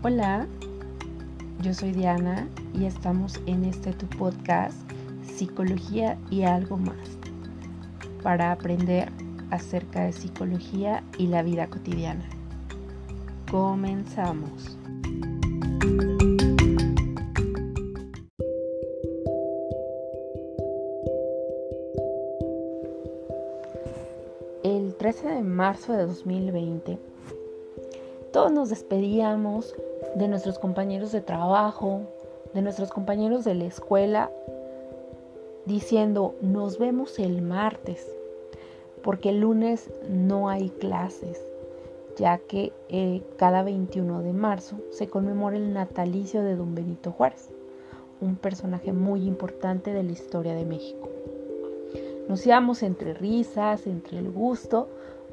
Hola, yo soy Diana y estamos en este tu podcast Psicología y algo más para aprender acerca de psicología y la vida cotidiana. Comenzamos. El 13 de marzo de 2020 todos nos despedíamos de nuestros compañeros de trabajo, de nuestros compañeros de la escuela, diciendo nos vemos el martes, porque el lunes no hay clases, ya que eh, cada 21 de marzo se conmemora el natalicio de don Benito Juárez, un personaje muy importante de la historia de México. Nos íbamos entre risas, entre el gusto,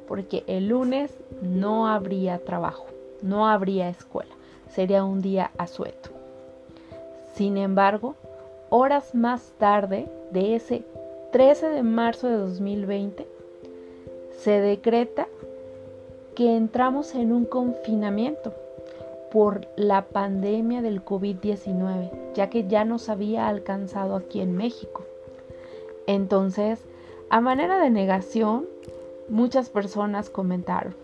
porque el lunes no habría trabajo, no habría escuela, sería un día asueto. Sin embargo, horas más tarde de ese 13 de marzo de 2020, se decreta que entramos en un confinamiento por la pandemia del COVID-19, ya que ya nos había alcanzado aquí en México. Entonces, a manera de negación, muchas personas comentaron,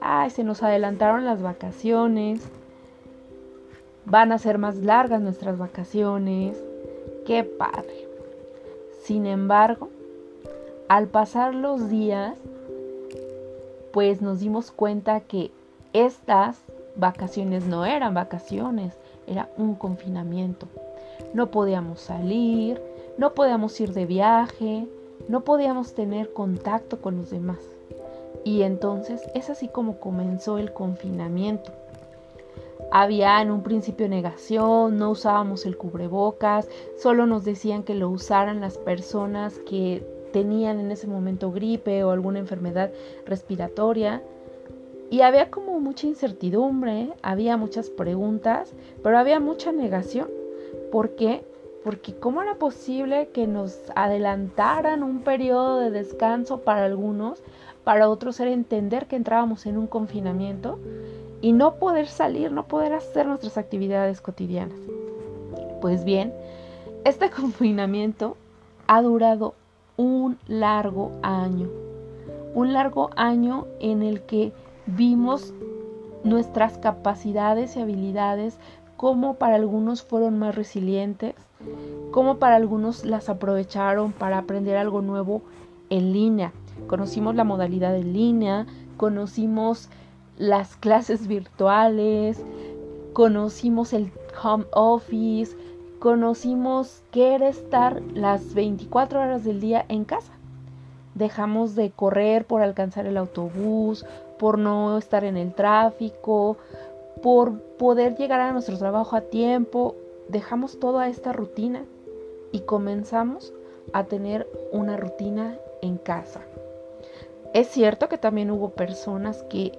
ay, se nos adelantaron las vacaciones, van a ser más largas nuestras vacaciones, qué padre. Sin embargo, al pasar los días, pues nos dimos cuenta que estas vacaciones no eran vacaciones, era un confinamiento. No podíamos salir, no podíamos ir de viaje, no podíamos tener contacto con los demás. Y entonces es así como comenzó el confinamiento. Había en un principio negación, no usábamos el cubrebocas, solo nos decían que lo usaran las personas que tenían en ese momento gripe o alguna enfermedad respiratoria. Y había como mucha incertidumbre, había muchas preguntas, pero había mucha negación. ¿Por qué? Porque ¿cómo era posible que nos adelantaran un periodo de descanso para algunos, para otros era entender que entrábamos en un confinamiento y no poder salir, no poder hacer nuestras actividades cotidianas? Pues bien, este confinamiento ha durado un largo año, un largo año en el que vimos nuestras capacidades y habilidades, como para algunos fueron más resilientes, como para algunos las aprovecharon para aprender algo nuevo en línea. Conocimos la modalidad en línea, conocimos las clases virtuales, conocimos el home office, conocimos qué era estar las 24 horas del día en casa. Dejamos de correr por alcanzar el autobús, por no estar en el tráfico, por poder llegar a nuestro trabajo a tiempo. Dejamos toda esta rutina y comenzamos a tener una rutina en casa. Es cierto que también hubo personas que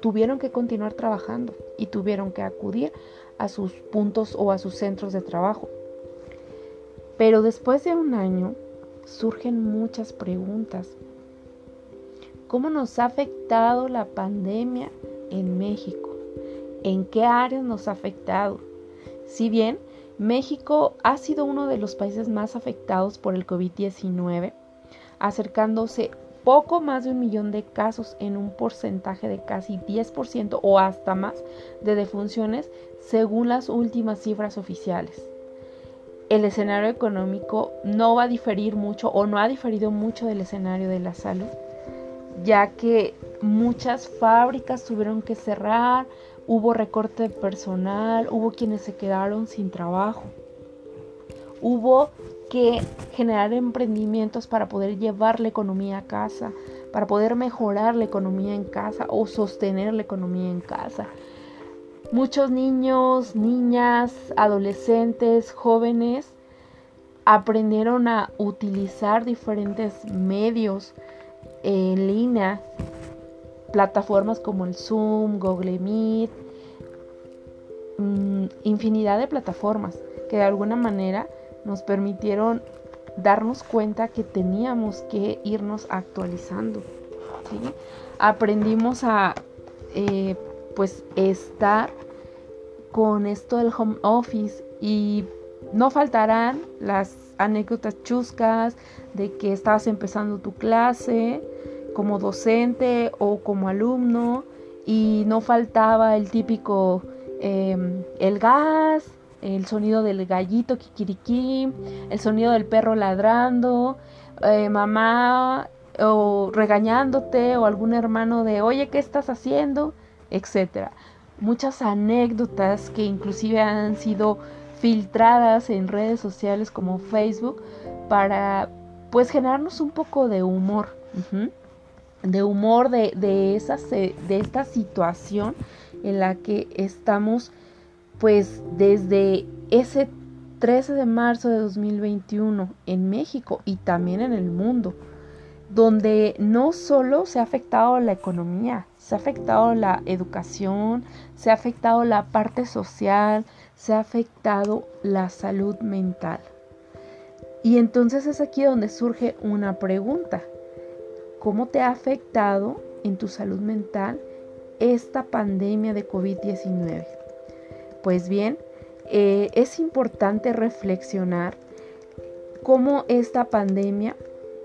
tuvieron que continuar trabajando y tuvieron que acudir a sus puntos o a sus centros de trabajo. Pero después de un año surgen muchas preguntas. ¿Cómo nos ha afectado la pandemia en México? ¿En qué áreas nos ha afectado? Si bien México ha sido uno de los países más afectados por el COVID-19, acercándose poco más de un millón de casos en un porcentaje de casi 10% o hasta más de defunciones según las últimas cifras oficiales. El escenario económico no va a diferir mucho o no ha diferido mucho del escenario de la salud, ya que muchas fábricas tuvieron que cerrar, hubo recorte de personal, hubo quienes se quedaron sin trabajo. Hubo que generar emprendimientos para poder llevar la economía a casa, para poder mejorar la economía en casa o sostener la economía en casa. Muchos niños, niñas, adolescentes, jóvenes aprendieron a utilizar diferentes medios en línea plataformas como el Zoom, Google Meet, mm, infinidad de plataformas que de alguna manera nos permitieron darnos cuenta que teníamos que irnos actualizando. Aprendimos a eh, pues estar con esto del home office y no faltarán las anécdotas chuscas de que estabas empezando tu clase como docente o como alumno y no faltaba el típico em, el gas, el sonido del gallito kikiriki, el sonido del perro ladrando, eh, mamá o regañándote o algún hermano de oye, ¿qué estás haciendo? etcétera. Muchas anécdotas que inclusive han sido filtradas en redes sociales como Facebook para pues generarnos un poco de humor. De humor de, de, de esta situación en la que estamos pues desde ese 13 de marzo de 2021 en México y también en el mundo, donde no solo se ha afectado la economía, se ha afectado la educación, se ha afectado la parte social, se ha afectado la salud mental. Y entonces es aquí donde surge una pregunta. ¿Cómo te ha afectado en tu salud mental esta pandemia de COVID-19? Pues bien, eh, es importante reflexionar cómo esta pandemia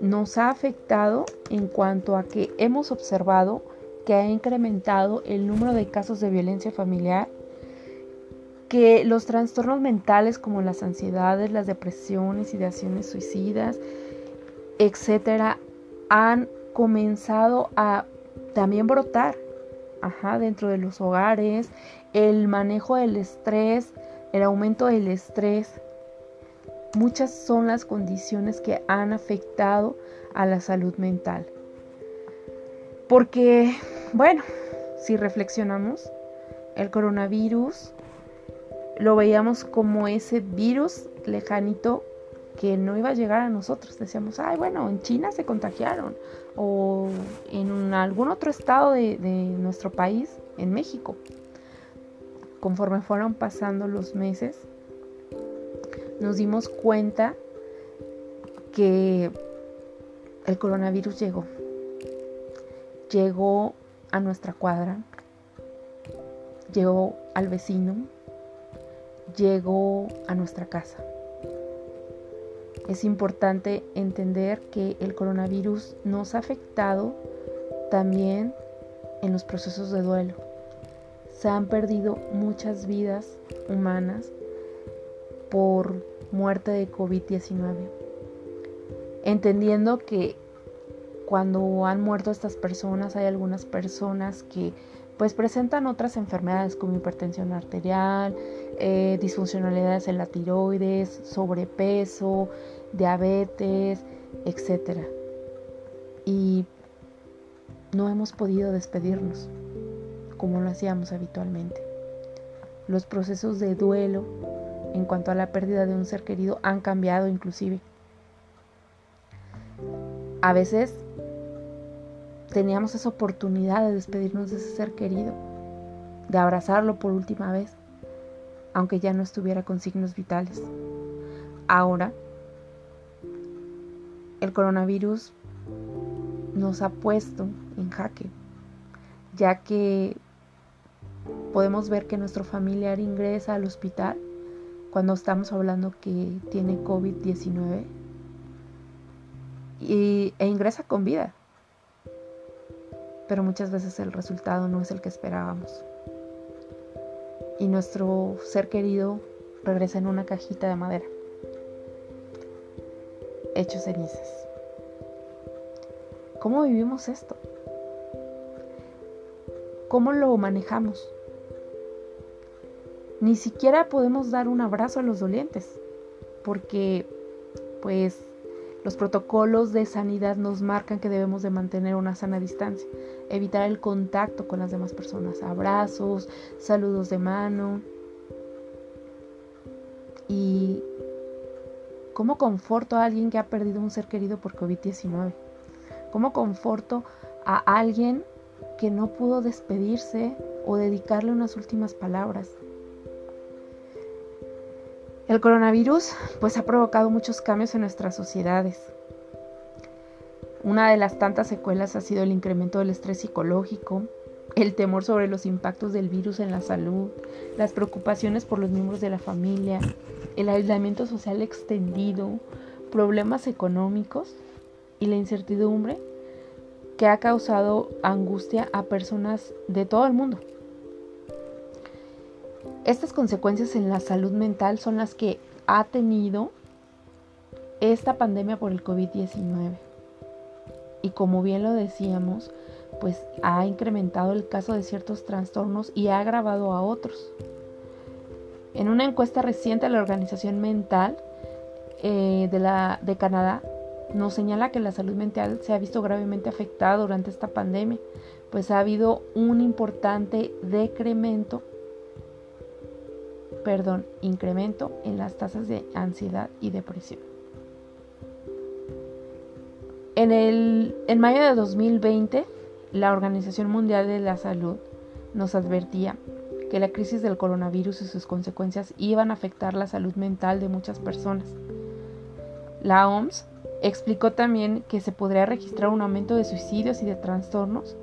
nos ha afectado en cuanto a que hemos observado que ha incrementado el número de casos de violencia familiar, que los trastornos mentales como las ansiedades, las depresiones, ideaciones suicidas, etcétera, han comenzado a también brotar dentro de los hogares, el manejo del estrés, el aumento del estrés. Muchas son las condiciones que han afectado a la salud mental. Porque, bueno, si reflexionamos, el coronavirus lo veíamos como ese virus lejanito que no iba a llegar a nosotros. Decíamos, ay, bueno, en China se contagiaron o en algún otro estado de, nuestro país, en México conforme fueron pasando los meses, nos dimos cuenta que el coronavirus llegó. Llegó a nuestra cuadra, llegó al vecino, llegó a nuestra casa. Es importante entender que el coronavirus nos ha afectado también en los procesos de duelo se han perdido muchas vidas humanas por muerte de COVID-19. Entendiendo que cuando han muerto estas personas hay algunas personas que pues presentan otras enfermedades como hipertensión arterial, eh, disfuncionalidades en la tiroides, sobrepeso, diabetes, etc. Y no hemos podido despedirnos como lo hacíamos habitualmente. Los procesos de duelo en cuanto a la pérdida de un ser querido han cambiado inclusive. A veces teníamos esa oportunidad de despedirnos de ese ser querido, de abrazarlo por última vez, aunque ya no estuviera con signos vitales. Ahora, el coronavirus nos ha puesto en jaque, ya que podemos ver que nuestro familiar ingresa al hospital cuando estamos hablando que tiene COVID-19 e ingresa con vida. Pero muchas veces el resultado no es el que esperábamos. Y nuestro ser querido regresa en una cajita de madera, hecho cenizas. ¿Cómo vivimos esto? ¿Cómo lo manejamos? Ni siquiera podemos dar un abrazo a los dolientes, porque pues los protocolos de sanidad nos marcan que debemos de mantener una sana distancia, evitar el contacto con las demás personas, abrazos, saludos de mano. Y ¿cómo conforto a alguien que ha perdido un ser querido por COVID-19? ¿Cómo conforto a alguien que no pudo despedirse o dedicarle unas últimas palabras. El coronavirus pues ha provocado muchos cambios en nuestras sociedades. Una de las tantas secuelas ha sido el incremento del estrés psicológico, el temor sobre los impactos del virus en la salud, las preocupaciones por los miembros de la familia, el aislamiento social extendido, problemas económicos y la incertidumbre que ha causado angustia a personas de todo el mundo. Estas consecuencias en la salud mental son las que ha tenido esta pandemia por el COVID-19. Y como bien lo decíamos, pues ha incrementado el caso de ciertos trastornos y ha agravado a otros. En una encuesta reciente de la Organización Mental eh, de, Canadá, nos señala que la salud mental se ha visto gravemente afectada durante esta pandemia, pues ha habido un importante decremento, perdón, incremento en las tasas de ansiedad y depresión. En, el, en mayo de 2020, la Organización Mundial de la Salud nos advertía que la crisis del coronavirus y sus consecuencias iban a afectar la salud mental de muchas personas. La OMS explicó también que se podría registrar un aumento de suicidios y de trastornos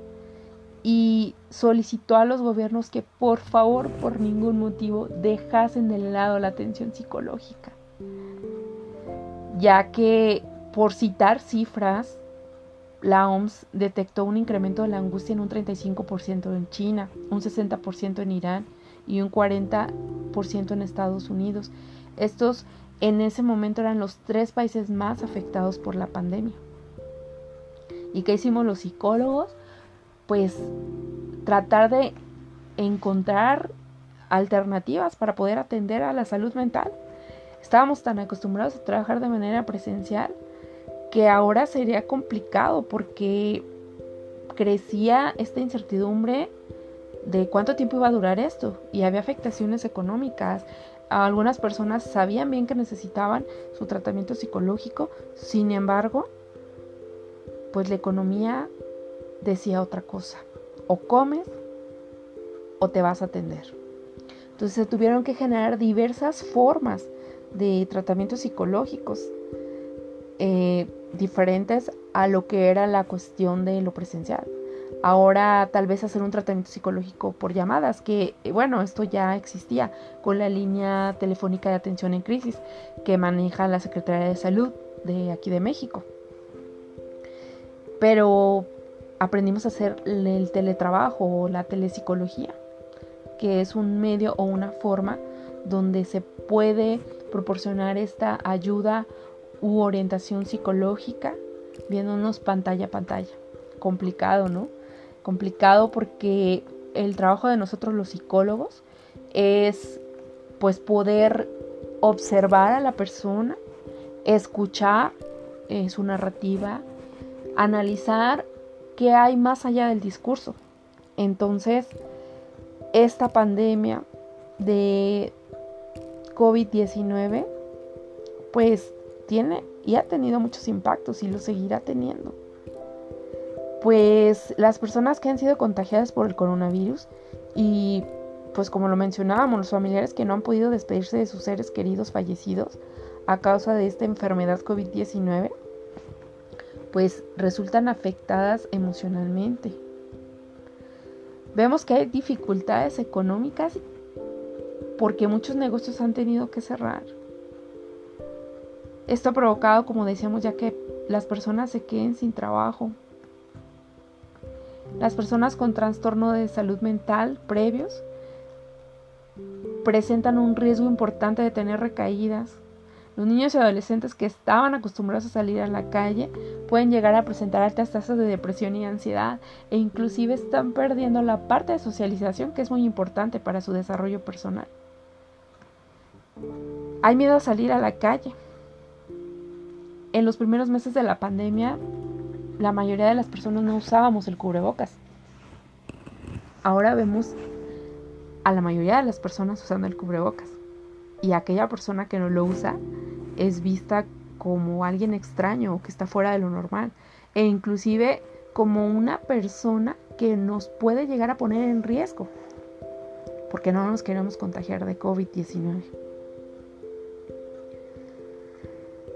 y solicitó a los gobiernos que por favor, por ningún motivo, dejasen de lado la atención psicológica, ya que, por citar cifras, la OMS detectó un incremento de la angustia en un 35% en China, un 60% en Irán y un 40% en Estados Unidos. Estos en ese momento eran los tres países más afectados por la pandemia. ¿Y qué hicimos los psicólogos? Pues tratar de encontrar alternativas para poder atender a la salud mental. Estábamos tan acostumbrados a trabajar de manera presencial que ahora sería complicado porque crecía esta incertidumbre de cuánto tiempo iba a durar esto y había afectaciones económicas. Algunas personas sabían bien que necesitaban su tratamiento psicológico, sin embargo, pues la economía decía otra cosa. O comes o te vas a atender. Entonces se tuvieron que generar diversas formas de tratamientos psicológicos. Eh, diferentes a lo que era la cuestión de lo presencial. Ahora tal vez hacer un tratamiento psicológico por llamadas, que bueno, esto ya existía con la línea telefónica de atención en crisis que maneja la Secretaría de Salud de aquí de México. Pero aprendimos a hacer el teletrabajo o la telepsicología, que es un medio o una forma donde se puede proporcionar esta ayuda u orientación psicológica viéndonos pantalla a pantalla. Complicado, ¿no? Complicado porque el trabajo de nosotros los psicólogos es pues poder observar a la persona, escuchar eh, su narrativa, analizar qué hay más allá del discurso. Entonces, esta pandemia de COVID-19 pues tiene y ha tenido muchos impactos y lo seguirá teniendo. Pues las personas que han sido contagiadas por el coronavirus y pues como lo mencionábamos, los familiares que no han podido despedirse de sus seres queridos fallecidos a causa de esta enfermedad COVID-19, pues resultan afectadas emocionalmente. Vemos que hay dificultades económicas porque muchos negocios han tenido que cerrar esto ha provocado, como decíamos, ya que las personas se queden sin trabajo. Las personas con trastorno de salud mental previos presentan un riesgo importante de tener recaídas. Los niños y adolescentes que estaban acostumbrados a salir a la calle pueden llegar a presentar altas tasas de depresión y ansiedad e inclusive están perdiendo la parte de socialización que es muy importante para su desarrollo personal. Hay miedo a salir a la calle en los primeros meses de la pandemia, la mayoría de las personas no usábamos el cubrebocas. Ahora vemos a la mayoría de las personas usando el cubrebocas. Y aquella persona que no lo usa es vista como alguien extraño o que está fuera de lo normal. E inclusive como una persona que nos puede llegar a poner en riesgo. Porque no nos queremos contagiar de COVID-19.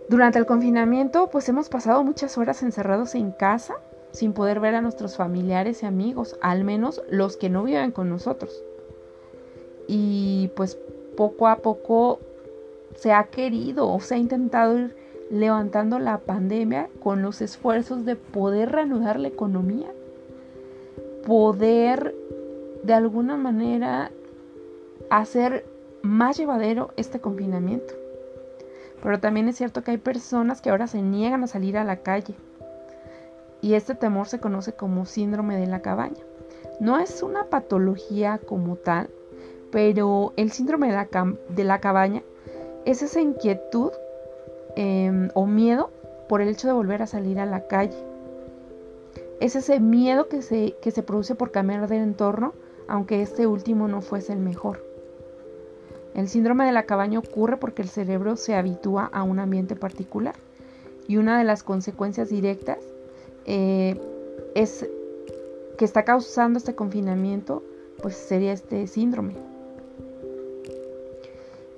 Durante el confinamiento, pues hemos pasado muchas horas encerrados en casa sin poder ver a nuestros familiares y amigos, al menos los que no viven con nosotros. Y pues poco a poco se ha querido o se ha intentado ir levantando la pandemia con los esfuerzos de poder reanudar la economía, poder de alguna manera hacer más llevadero este confinamiento. Pero también es cierto que hay personas que ahora se niegan a salir a la calle. Y este temor se conoce como síndrome de la cabaña. No es una patología como tal, pero el síndrome de la, cabaña es esa inquietud em, o miedo por el hecho de volver a salir a la calle. Es ese miedo que se, que se produce por cambiar de entorno, aunque este último no fuese el mejor. El síndrome de la cabaña ocurre porque el cerebro se habitúa a un ambiente particular y una de las consecuencias directas eh, es que está causando este confinamiento, pues sería este síndrome.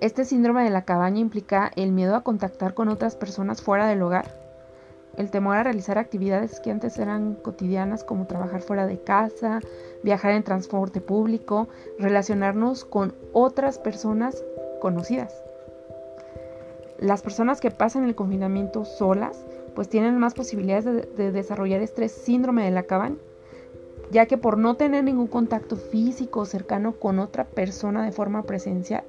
Este síndrome de la cabaña implica el miedo a contactar con otras personas fuera del hogar, el temor a realizar actividades que antes eran cotidianas como trabajar fuera de casa, viajar en transporte público, relacionarnos con otras personas conocidas. Las personas que pasan el confinamiento solas pues tienen más posibilidades de, desarrollar este síndrome de la cabaña, ya que por no tener ningún contacto físico cercano con otra persona de forma presencial,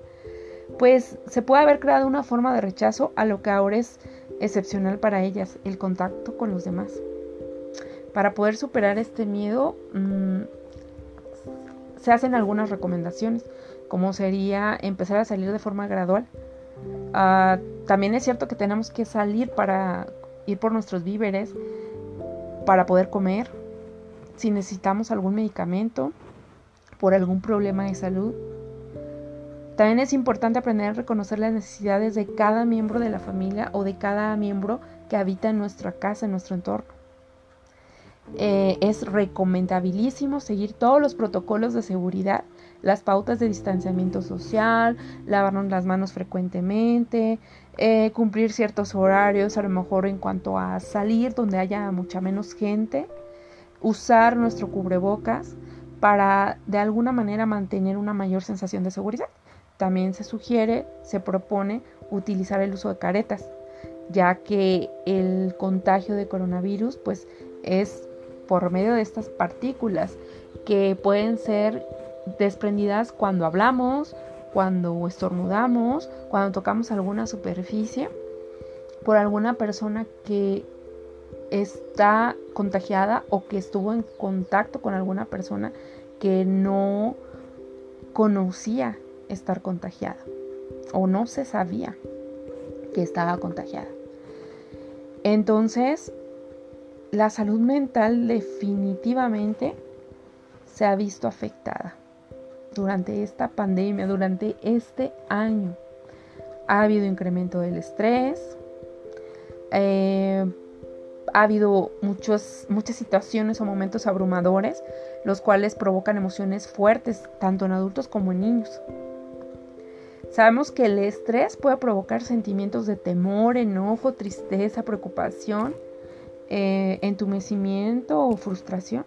pues se puede haber creado una forma de rechazo a lo que ahora es excepcional para ellas, el contacto con los demás. Para poder superar este miedo, mm, se hacen algunas recomendaciones, como sería empezar a salir de forma gradual. Ah, también es cierto que tenemos que salir para ir por nuestros víveres, para poder comer, si necesitamos algún medicamento, por algún problema de salud, también es importante aprender a reconocer las necesidades de cada miembro de la familia o de cada miembro que habita en nuestra casa, en nuestro entorno. Eh, es recomendabilísimo seguir todos los protocolos de seguridad, las pautas de distanciamiento social, lavarnos las manos frecuentemente, eh, cumplir ciertos horarios, a lo mejor en cuanto a salir donde haya mucha menos gente, usar nuestro cubrebocas para de alguna manera mantener una mayor sensación de seguridad. También se sugiere, se propone utilizar el uso de caretas, ya que el contagio de coronavirus pues es por medio de estas partículas que pueden ser desprendidas cuando hablamos, cuando estornudamos, cuando tocamos alguna superficie por alguna persona que está contagiada o que estuvo en contacto con alguna persona que no conocía estar contagiada o no se sabía que estaba contagiada. Entonces, la salud mental definitivamente se ha visto afectada durante esta pandemia, durante este año. Ha habido incremento del estrés, eh, ha habido muchos, muchas situaciones o momentos abrumadores, los cuales provocan emociones fuertes, tanto en adultos como en niños. Sabemos que el estrés puede provocar sentimientos de temor, enojo, tristeza, preocupación, eh, entumecimiento o frustración.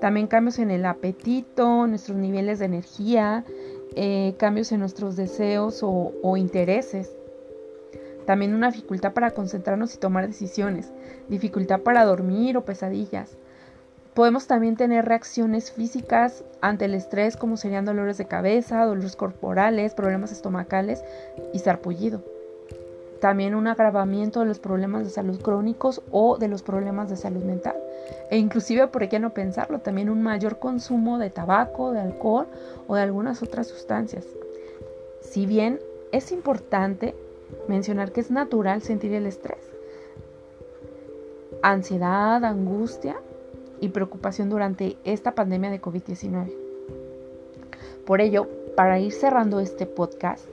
También cambios en el apetito, nuestros niveles de energía, eh, cambios en nuestros deseos o intereses. También una dificultad para concentrarnos y tomar decisiones, dificultad para dormir o pesadillas, Podemos también tener reacciones físicas ante el estrés como serían dolores de cabeza, dolores corporales, problemas estomacales y sarpullido. También un agravamiento de los problemas de salud crónicos o de los problemas de salud mental. E inclusive, por qué no pensarlo, también un mayor consumo de tabaco, de alcohol o de algunas otras sustancias. Si bien es importante mencionar que es natural sentir el estrés, ansiedad, angustia, y preocupación durante esta pandemia de COVID-19. Por ello, para ir cerrando este podcast,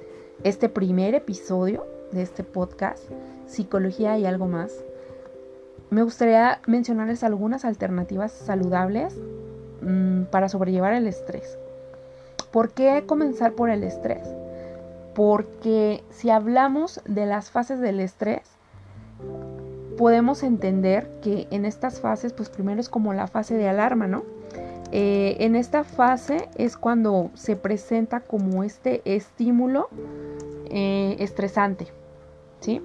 este primer episodio de este podcast, Psicología y algo más, me gustaría mencionarles algunas alternativas saludables mm, para sobrellevar el estrés. ¿Por qué comenzar por el estrés? Porque si hablamos de las fases del estrés, podemos entender que en estas fases, pues primero es como la fase de alarma, ¿no? Eh, en esta fase es cuando se presenta como este estímulo eh, estresante, ¿sí?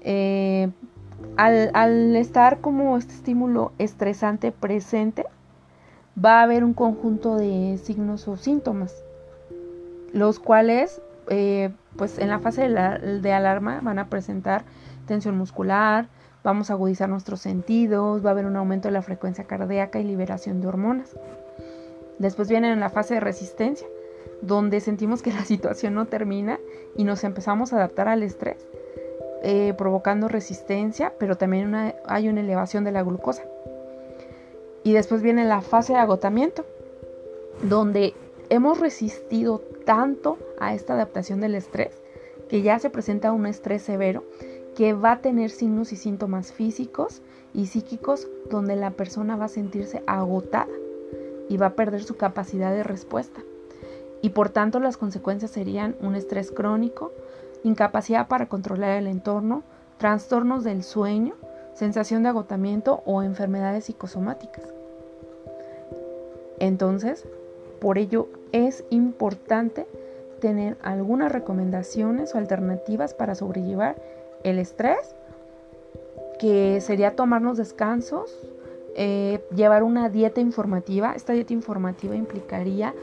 Eh, al, al, estar como este estímulo estresante presente, va a haber un conjunto de signos o síntomas, los cuales, pues en la fase de, la, de alarma van a presentar tensión muscular, vamos a agudizar nuestros sentidos, va a haber un aumento de la frecuencia cardíaca y liberación de hormonas. Después viene en la fase de resistencia, donde sentimos que la situación no termina y nos empezamos a adaptar al estrés, eh, provocando resistencia, pero también hay una elevación de la glucosa. Y después viene la fase de agotamiento, donde hemos resistido tanto a esta adaptación del estrés que ya se presenta un estrés severo que va a tener signos y síntomas físicos y psíquicos donde la persona va a sentirse agotada y va a perder su capacidad de respuesta. Y por tanto las consecuencias serían un estrés crónico, incapacidad para controlar el entorno, trastornos del sueño, sensación de agotamiento o enfermedades psicosomáticas. Entonces, por ello es importante tener algunas recomendaciones o alternativas para sobrellevar el estrés, que sería tomarnos descansos, eh, llevar una dieta informativa. Esta dieta informativa implicaría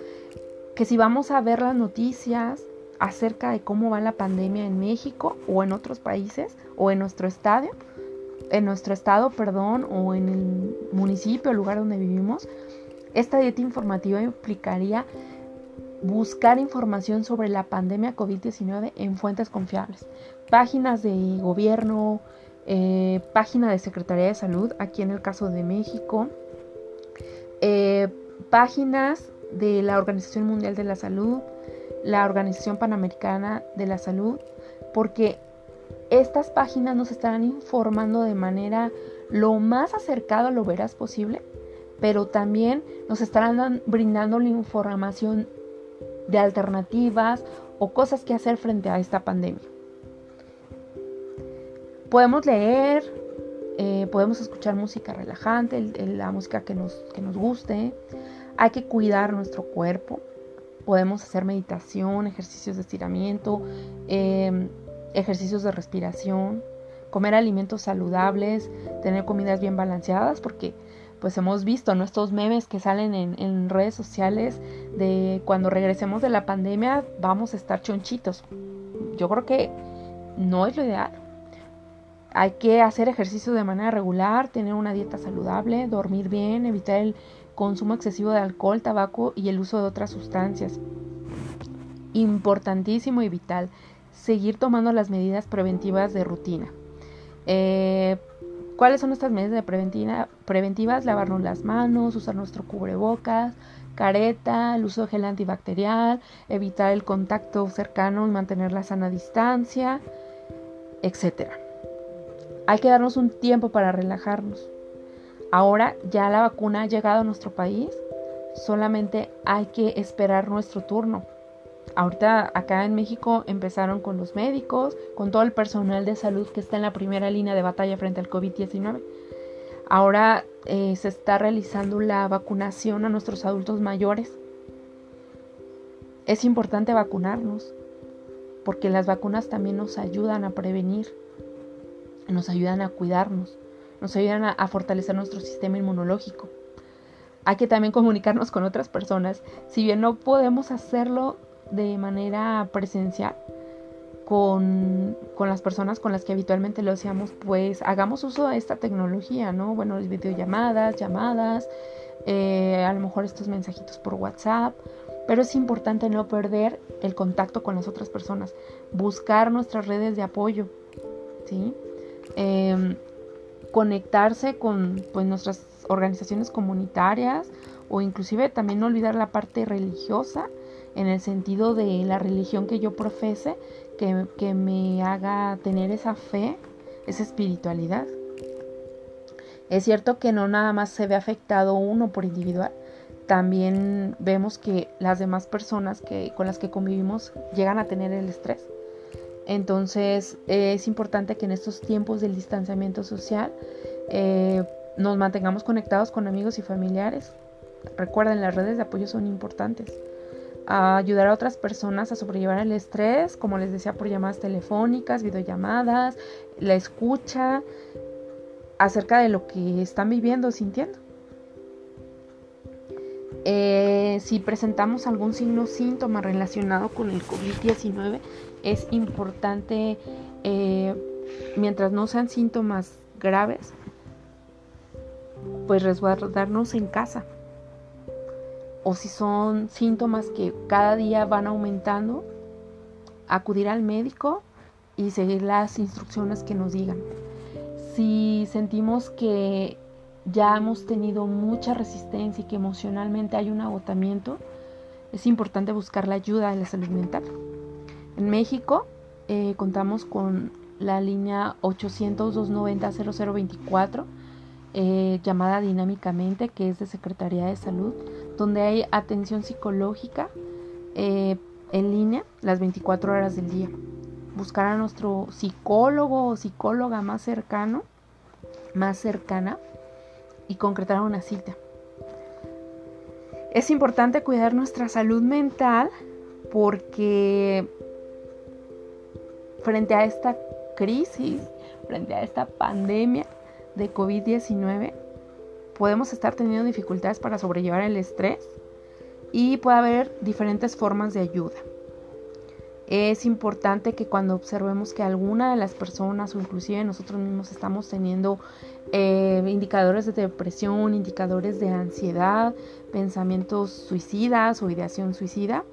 que si vamos a ver las noticias acerca de cómo va la pandemia en México o en otros países o en nuestro estadio, en nuestro estado, perdón, o en el municipio, el lugar donde vivimos, esta dieta informativa implicaría buscar información sobre la pandemia COVID-19 en fuentes confiables, páginas de gobierno, eh, página de Secretaría de Salud, aquí en el caso de México, eh, páginas de la Organización Mundial de la Salud, la Organización Panamericana de la Salud, porque estas páginas nos estarán informando de manera lo más acercada a lo veraz posible, pero también nos estarán brindando la información de alternativas o cosas que hacer frente a esta pandemia. Podemos leer, eh, podemos escuchar música relajante, la música que nos, que nos guste. Hay que cuidar nuestro cuerpo. Podemos hacer meditación, ejercicios de estiramiento, em, ejercicios de respiración, comer alimentos saludables, tener comidas bien balanceadas, porque pues hemos visto nuestros memes que salen en, redes sociales de cuando regresemos de la pandemia vamos a estar chonchitos. Yo creo que no es lo ideal. Hay que hacer ejercicio de manera regular, tener una dieta saludable, dormir bien, evitar el consumo excesivo de alcohol, tabaco y el uso de otras sustancias. Importantísimo y vital, seguir tomando las medidas preventivas de rutina. Eh, ¿Cuáles son nuestras medidas de preventivas? Lavarnos las manos, usar nuestro cubrebocas, careta, el uso de gel antibacterial, evitar el contacto cercano y mantener la sana distancia, etc. Hay que darnos un tiempo para relajarnos. Ahora ya la vacuna ha llegado a nuestro país, solamente hay que esperar nuestro turno. Ahorita acá en México empezaron con los médicos, con todo el personal de salud que está en la primera línea de batalla frente al COVID-19. Ahora eh, se está realizando la vacunación a nuestros adultos mayores. Es importante vacunarnos porque las vacunas también nos ayudan a prevenir, nos ayudan a cuidarnos, nos ayudan a, fortalecer nuestro sistema inmunológico hay que también comunicarnos con otras personas. Si bien no podemos hacerlo de manera presencial con, las personas con las que habitualmente lo hacíamos, pues hagamos uso de esta tecnología, ¿no? Bueno, videollamadas, llamadas, eh, a lo mejor estos mensajitos por WhatsApp, pero es importante no perder el contacto con las otras personas, buscar nuestras redes de apoyo, ¿sí? Em, conectarse con pues, nuestras organizaciones comunitarias o inclusive también no olvidar la parte religiosa en el sentido de la religión que yo profese, que, que me haga tener esa fe, esa espiritualidad. Es cierto que no nada más se ve afectado uno por individual, también vemos que las demás personas que, con las que convivimos llegan a tener el estrés. Entonces es importante que en estos tiempos del distanciamiento social eh, nos mantengamos conectados con amigos y familiares. Recuerden, las redes de apoyo son importantes. ayudar a otras personas a sobrellevar el estrés, como les decía, por llamadas telefónicas, videollamadas, la escucha acerca de lo que están viviendo o sintiendo. Eh, si presentamos algún signo o síntoma relacionado con el COVID-19, es importante, eh, mientras no sean síntomas graves, pues resguardarnos en casa. O si son síntomas que cada día van aumentando, acudir al médico y seguir las instrucciones que nos digan. Si sentimos que ya hemos tenido mucha resistencia y que emocionalmente hay un agotamiento, es importante buscar la ayuda de la salud mental. En México eh, contamos con la línea 800-290-0024, eh, llamada dinámicamente, que es de Secretaría de Salud, donde hay atención psicológica eh, en línea las 24 horas del día. Buscar a nuestro psicólogo o psicóloga más cercano, más cercana, y concretar una cita. Es importante cuidar nuestra salud mental porque frente a esta crisis, frente a esta pandemia de COVID-19, podemos estar teniendo dificultades para sobrellevar el estrés y puede haber diferentes formas de ayuda. Es importante que cuando observemos que alguna de las personas o inclusive nosotros mismos estamos teniendo eh, indicadores de depresión, indicadores de ansiedad, pensamientos suicidas o ideación suicida,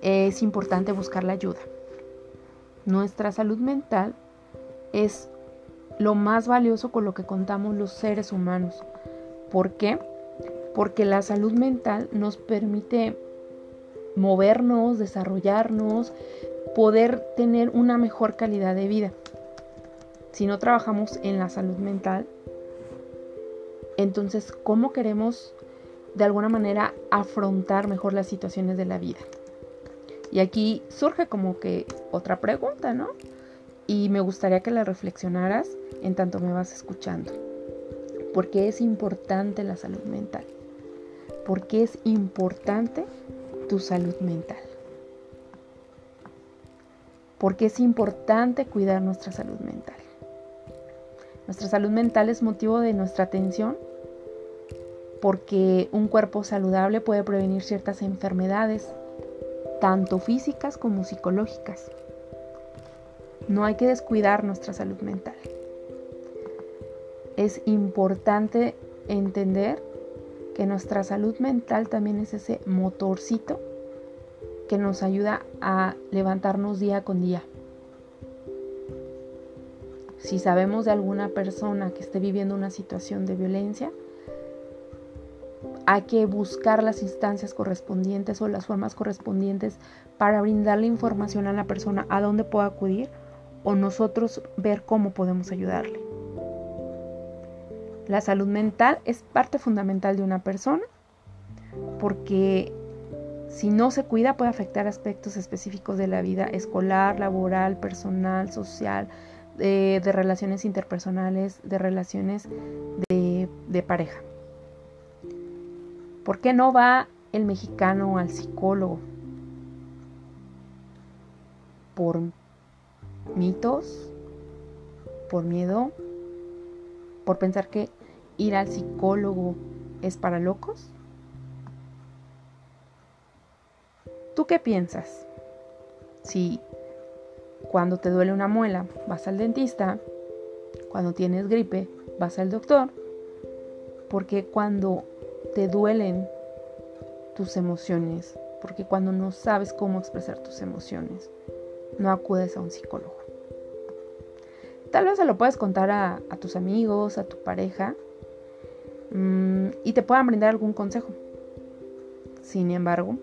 es importante buscar la ayuda. Nuestra salud mental es lo más valioso con lo que contamos los seres humanos. ¿Por qué? Porque la salud mental nos permite movernos, desarrollarnos, poder tener una mejor calidad de vida. Si no trabajamos en la salud mental, entonces, ¿cómo queremos de alguna manera afrontar mejor las situaciones de la vida? Y aquí surge como que otra pregunta, ¿no? Y me gustaría que la reflexionaras en tanto me vas escuchando. ¿Por qué es importante la salud mental? ¿Por qué es importante tu salud mental. Porque es importante cuidar nuestra salud mental. Nuestra salud mental es motivo de nuestra atención porque un cuerpo saludable puede prevenir ciertas enfermedades, tanto físicas como psicológicas. No hay que descuidar nuestra salud mental. Es importante entender que nuestra salud mental también es ese motorcito que nos ayuda a levantarnos día con día. Si sabemos de alguna persona que esté viviendo una situación de violencia, hay que buscar las instancias correspondientes o las formas correspondientes para brindarle información a la persona a dónde puede acudir o nosotros ver cómo podemos ayudarle. La salud mental es parte fundamental de una persona porque si no se cuida puede afectar aspectos específicos de la vida escolar, laboral, personal, social, de, relaciones interpersonales, de relaciones de pareja. ¿Por qué no va el mexicano al psicólogo? Por mitos, por miedo, por pensar que ir al psicólogo es para locos? ¿Tú qué piensas? Si cuando te duele una muela vas al dentista, cuando tienes gripe vas al doctor, porque cuando te duelen tus emociones, porque cuando no sabes cómo expresar tus emociones, no acudes a un psicólogo. Tal vez se lo puedes contar a, tus amigos, a tu pareja, Mm, y te puedan brindar algún consejo. Sin embargo,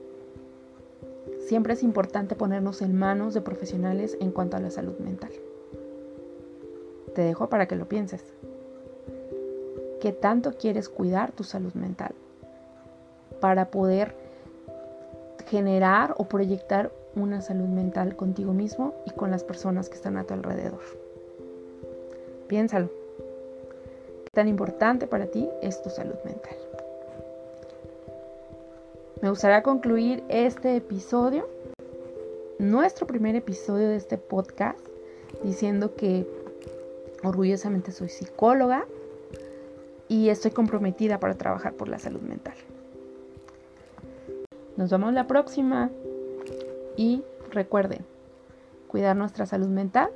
siempre es importante ponernos en manos de profesionales en cuanto a la salud mental. Te dejo para que lo pienses. ¿Qué tanto quieres cuidar tu salud mental para poder generar o proyectar una salud mental contigo mismo y con las personas que están a tu alrededor. Piénsalo. ¿Qué tan importante para ti es tu salud mental? Me gustaría concluir este episodio, nuestro primer episodio de este podcast, diciendo que orgullosamente soy psicóloga y estoy comprometida para trabajar por la salud mental. Nos vemos la próxima y recuerden, cuidar nuestra salud mental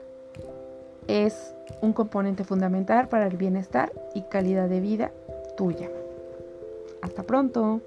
es un componente fundamental para el bienestar y calidad de vida tuya. Hasta pronto.